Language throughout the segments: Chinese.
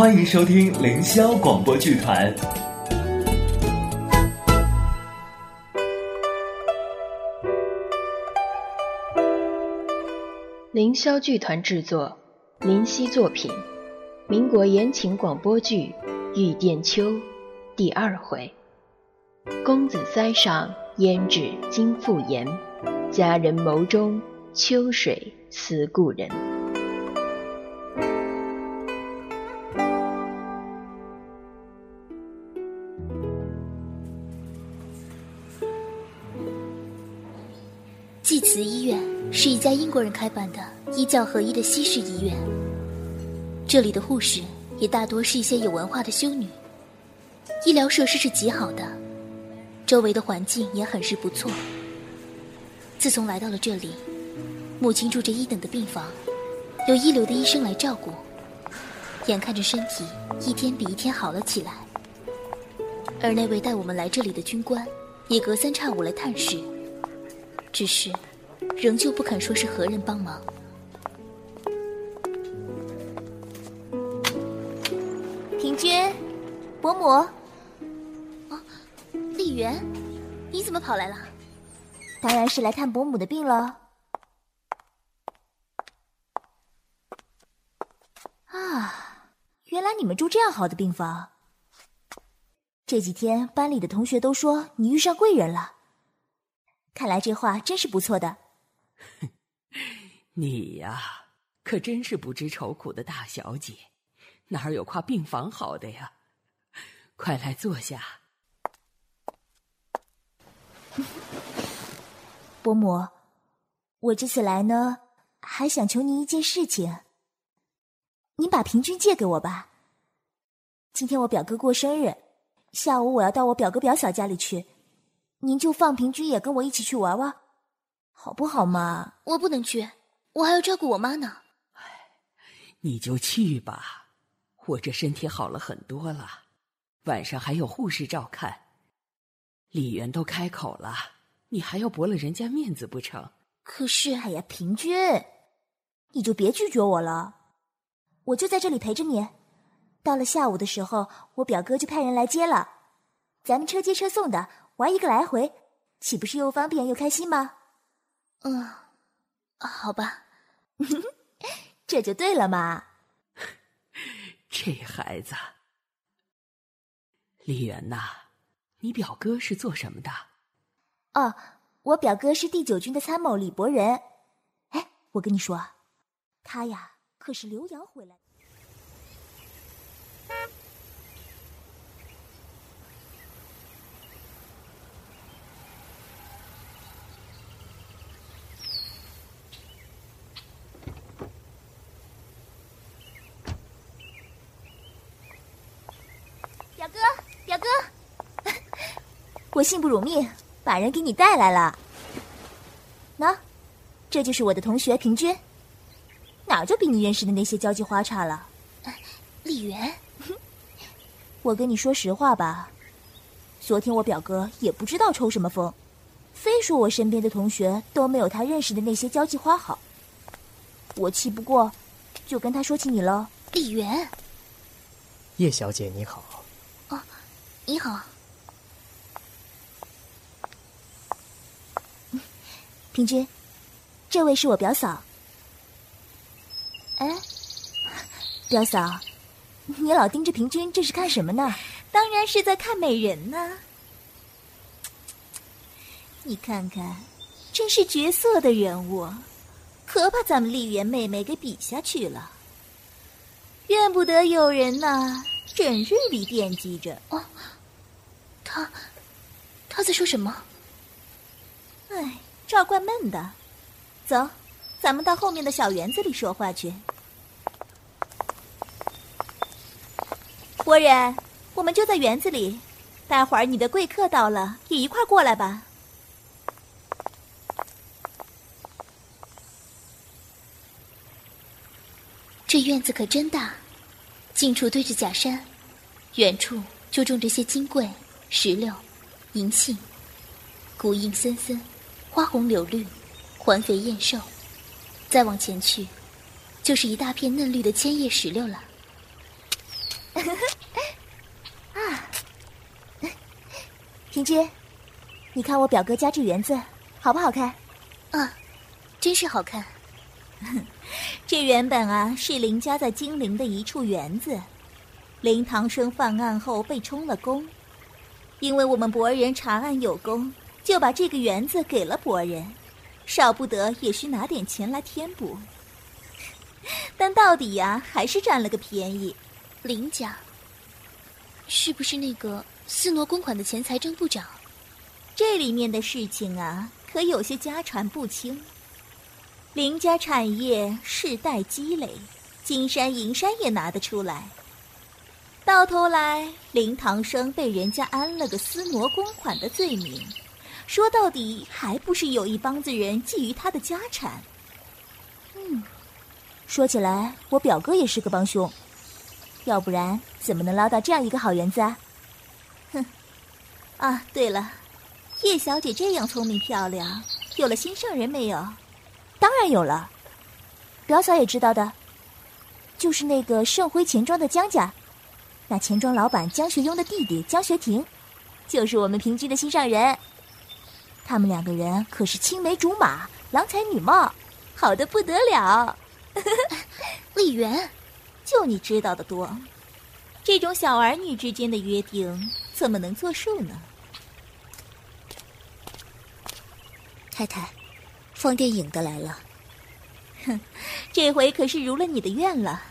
欢迎收听凌霄广播剧团。凌霄剧团制作，林夕作品，民国言情广播剧《玉殿秋》第二回：公子腮上胭脂金复颜，佳人眸中秋水思故人。家英国人开办的医教合一的西式医院。这里的护士也大多是一些有文化的修女，医疗设施是极好的，周围的环境也很是不错。自从来到了这里，母亲住着一等的病房，有一流的医生来照顾，眼看着身体一天比一天好了起来。而那位带我们来这里的军官，也隔三差五来探视。只是，仍旧不肯说是何人帮忙。平君，伯母，啊，丽媛，你怎么跑来了？当然是来看伯母的病了。啊，原来你们住这样好的病房。这几天班里的同学都说你遇上贵人了。看来这话真是不错的。你呀，可真是不知愁苦的大小姐，哪有夸病房好的呀？快来坐下。伯母，我这次来呢，还想求您一件事情。您把平君借给我吧。今天我表哥过生日，下午我要到我表哥表嫂家里去。您就放平君也跟我一起去玩玩，好不好嘛？我不能去，我还要照顾我妈呢。哎，你就去吧，我这身体好了很多了，晚上还有护士照看。李媛都开口了，你还要驳了人家面子不成？可是，哎呀，平君，你就别拒绝我了，我就在这里陪着你。到了下午的时候，我表哥就派人来接了，咱们车接车送的。玩一个来回，岂不是又方便又开心吗？嗯，好吧，这就对了嘛。这孩子，李媛呐，你表哥是做什么的？哦，我表哥是第九军的参谋李伯仁。哎，我跟你说，他呀可是留洋回来。我幸不辱命，把人给你带来了。喏，这就是我的同学平君，哪就比你认识的那些交际花差了？丽媛，我跟你说实话吧，昨天我表哥也不知道抽什么风，非说我身边的同学都没有他认识的那些交际花好。我气不过，就跟他说起你了。丽媛，叶小姐你好。哦，你好。平君，这位是我表嫂。哎，表嫂，你老盯着平君，这是看什么呢？当然是在看美人呢。你看看，真是绝色的人物，可把咱们丽媛妹妹给比下去了。怨不得有人呐，整日里惦记着。哦，他，他在说什么？哎。这儿怪闷的，走，咱们到后面的小园子里说话去。伯仁，我们就在园子里，待会儿你的贵客到了，也一块过来吧。这院子可真大，近处对着假山，远处就种着些金桂、石榴、银杏，古印森森，花红柳绿，环肥燕瘦。再往前去，就是一大片嫩绿的千叶石榴了。啊，平君，你看我表哥家这园子好不好看？啊，真是好看。这原本啊是林家在金陵的一处园子，林唐生犯案后被充了公，因为我们博人查案有功，就把这个园子给了博人，少不得也需拿点钱来填补。但到底呀，还是占了个便宜。林家是不是那个私挪公款的前财政部长？这里面的事情啊，可有些家传不清。林家产业世代积累，金山银山也拿得出来。到头来，林唐生被人家安了个私挪公款的罪名，说到底还不是有一帮子人觊觎他的家产。嗯，说起来，我表哥也是个帮凶，要不然怎么能捞到这样一个好园子啊？哼！啊，对了，叶小姐这样聪明漂亮，有了心上人没有？当然有了，表嫂也知道的，就是那个盛辉钱庄的江家，那钱庄老板江学庸的弟弟江学庭，就是我们平居的心上人。他们两个人可是青梅竹马，郎才女貌，好的不得了。丽媛，就你知道的多，这种小儿女之间的约定怎么能作数呢？太太。放电影的来了，哼，这回可是如了你的愿了。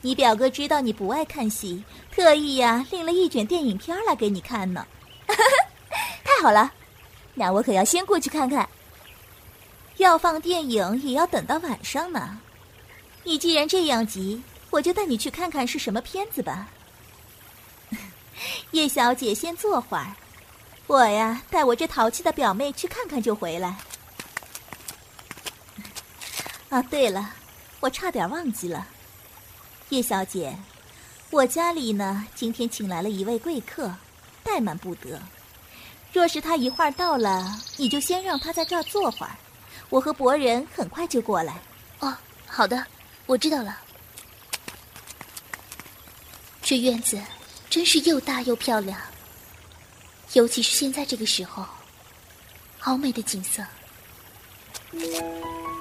你表哥知道你不爱看戏，特意呀拎了一卷电影片来给你看呢。太好了，那我可要先过去看看。要放电影也要等到晚上呢。你既然这样急，我就带你去看看是什么片子吧。叶小姐先坐会儿，我呀带我这淘气的表妹去看看就回来。啊，对了，我差点忘记了，叶小姐，我家里呢今天请来了一位贵客，怠慢不得。若是他一会儿到了，你就先让他在这儿坐会儿，我和伯仁很快就过来。哦，好的，我知道了。这院子真是又大又漂亮，尤其是现在这个时候，好美的景色。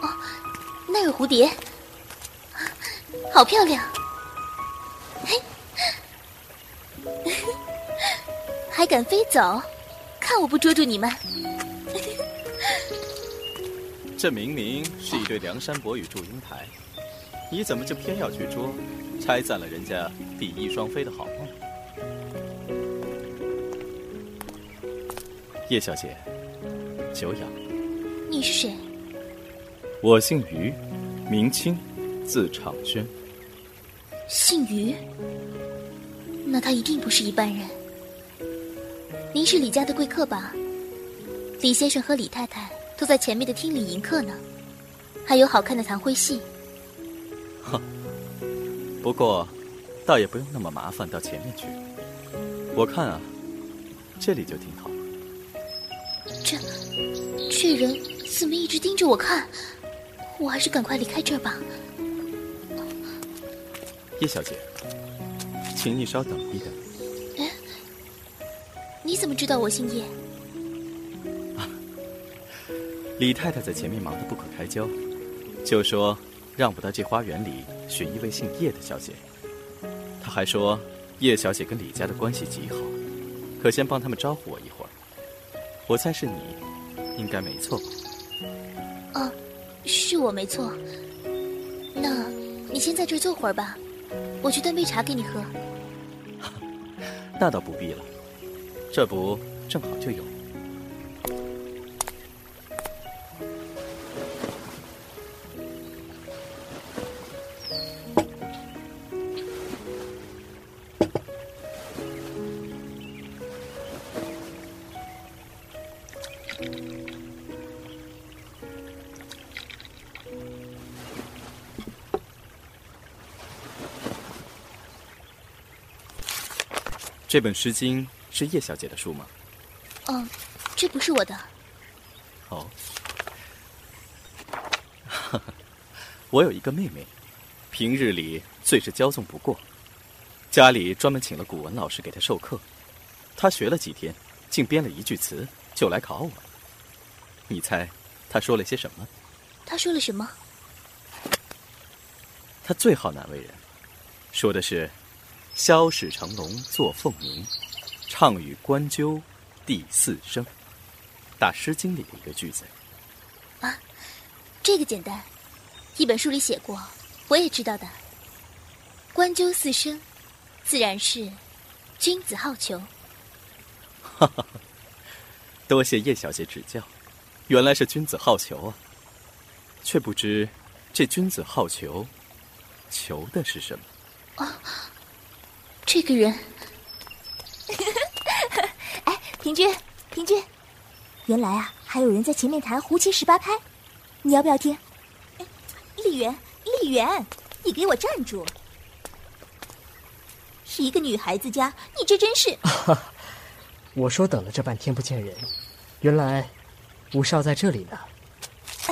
哦。那个蝴蝶，好漂亮！还敢飞走？看我不捉住你们！这明明是一对梁山伯与祝英台，你怎么就偏要去捉，拆散了人家比翼双飞的好梦？叶小姐，久仰。你是谁？我姓于，名清，字长轩。姓于，那他一定不是一般人。您是李家的贵客吧？李先生和李太太都在前面的厅里迎客呢，还有好看的谈会戏。哼，不过，倒也不用那么麻烦到前面去。我看啊，这里就挺好。这，这人怎么一直盯着我看？我还是赶快离开这儿吧，叶小姐，请你稍等一等。哎，你怎么知道我姓叶？啊，李太太在前面忙得不可开交，就说让我到这花园里寻一位姓叶的小姐。她还说叶小姐跟李家的关系极好，可先帮他们招呼我一会儿。我猜是你，应该没错吧？啊。是我没错，那你先在这儿坐会儿吧，我去端杯茶给你喝。那倒不必了，这不正好就有。这本《诗经》是叶小姐的书吗？哦，这不是我的。哦，我有一个妹妹，平日里最是骄纵不过，家里专门请了古文老师给她授课，她学了几天，竟编了一句词就来考我。你猜她说了些什么？她说了什么？她最好难为人，说的是“萧史成龙作凤鸣，唱与关鸠第四声”，大《诗经》里的一个句子。啊，这个简单，一本书里写过，我也知道的。关鸠四声，自然是君子好逑。哈哈，多谢叶小姐指教，原来是君子好逑啊。却不知这君子好逑，求的是什么？啊，这个人。哎，平君，平君，原来啊，还有人在前面弹胡琴十八拍，你要不要听？丽媛，丽媛，你给我站住！是一个女孩子家，你这真是 我说等了这半天不见人，原来吴少在这里呢。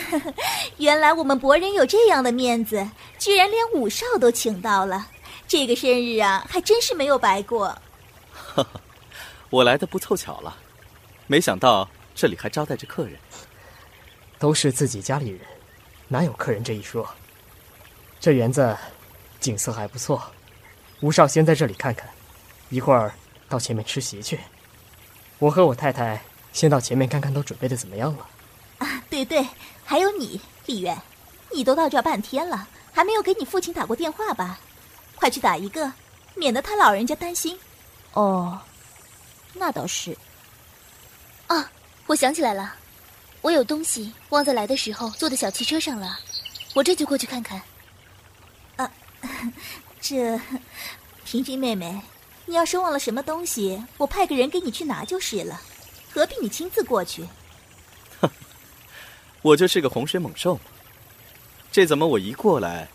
原来我们博人有这样的面子，居然连武少都请到了。这个生日啊，还真是没有白过。哈哈，我来的不凑巧了，没想到这里还招待着客人。都是自己家里人，哪有客人这一说？这园子景色还不错。吴少先在这里看看，一会儿到前面吃席去。我和我太太先到前面看看，都准备的怎么样了？啊，对对，还有你，李媛，你都到这半天了，还没有给你父亲打过电话吧？快去打一个，免得他老人家担心。哦，那倒是。啊，我想起来了，我有东西忘在来的时候坐的小汽车上了，我这就过去看看。啊。这，平君妹妹，你要是忘了什么东西，我派个人给你去拿就是了，何必你亲自过去？哼，我就是个洪水猛兽，这怎么我一过来，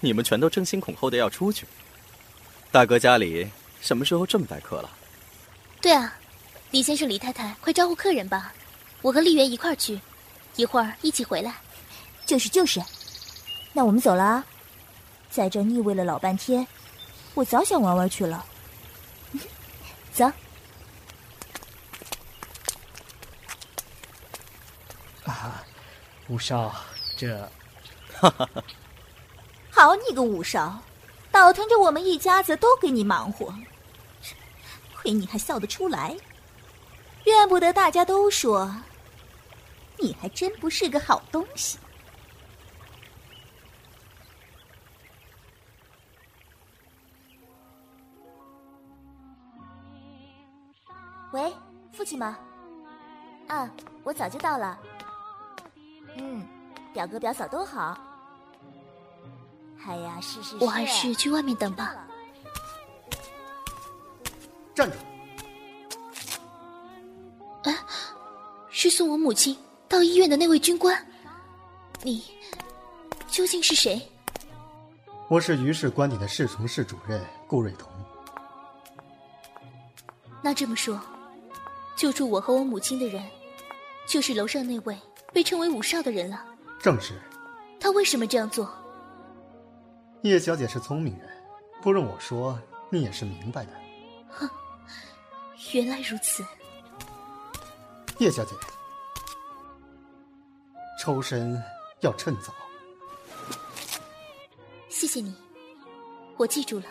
你们全都争先恐后的要出去？大哥家里什么时候这么待客了？对啊，李先生、李太太，快招呼客人吧，我和丽媛一块儿去，一会儿一起回来。就是就是，那我们走了啊。在这腻味了老半天，我早想玩玩去了。走。啊，五少，这，哈哈哈。好你个五少，倒腾着我们一家子都给你忙活，亏你还笑得出来。怨不得大家都说，你还真不是个好东西。喂，父亲吗？啊，我早就到了。嗯，表哥表嫂都好。哎呀，是是是。我还是去外面等吧。站住！哎，是送我母亲到医院的那位军官。你究竟是谁？我是于氏官邸的侍从室主任顾瑞彤。那这么说。救助我和我母亲的人，就是楼上那位被称为武少的人了。正是。他为什么这样做？叶小姐是聪明人，不用我说，你也是明白的。哼，原来如此。叶小姐，抽身要趁早。谢谢你，我记住了。